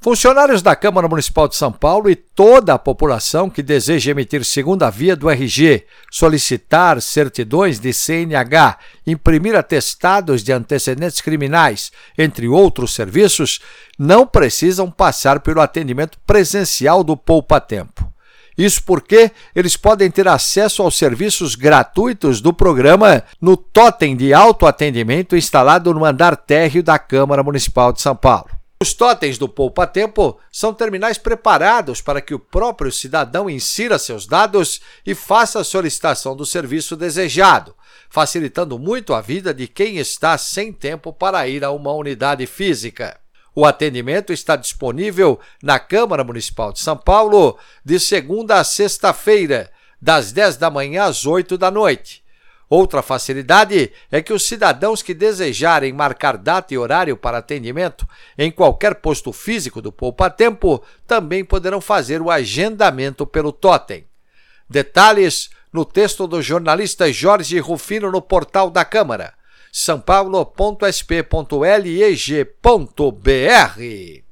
Funcionários da Câmara Municipal de São Paulo e toda a população que deseja emitir segunda via do RG, solicitar certidões de CNH, imprimir atestados de antecedentes criminais, entre outros serviços, não precisam passar pelo atendimento presencial do Poupa Tempo. Isso porque eles podem ter acesso aos serviços gratuitos do programa no totem de autoatendimento instalado no andar térreo da Câmara Municipal de São Paulo. Os totens do Poupa Tempo são terminais preparados para que o próprio cidadão insira seus dados e faça a solicitação do serviço desejado, facilitando muito a vida de quem está sem tempo para ir a uma unidade física. O atendimento está disponível na Câmara Municipal de São Paulo de segunda a sexta-feira, das 10 da manhã às 8 da noite Outra facilidade é que os cidadãos que desejarem marcar data e horário para atendimento em qualquer posto físico do Poupa Tempo também poderão fazer o agendamento pelo Totem. Detalhes no texto do jornalista Jorge Rufino no portal da Câmara, sãopaulo.sp.leg.br.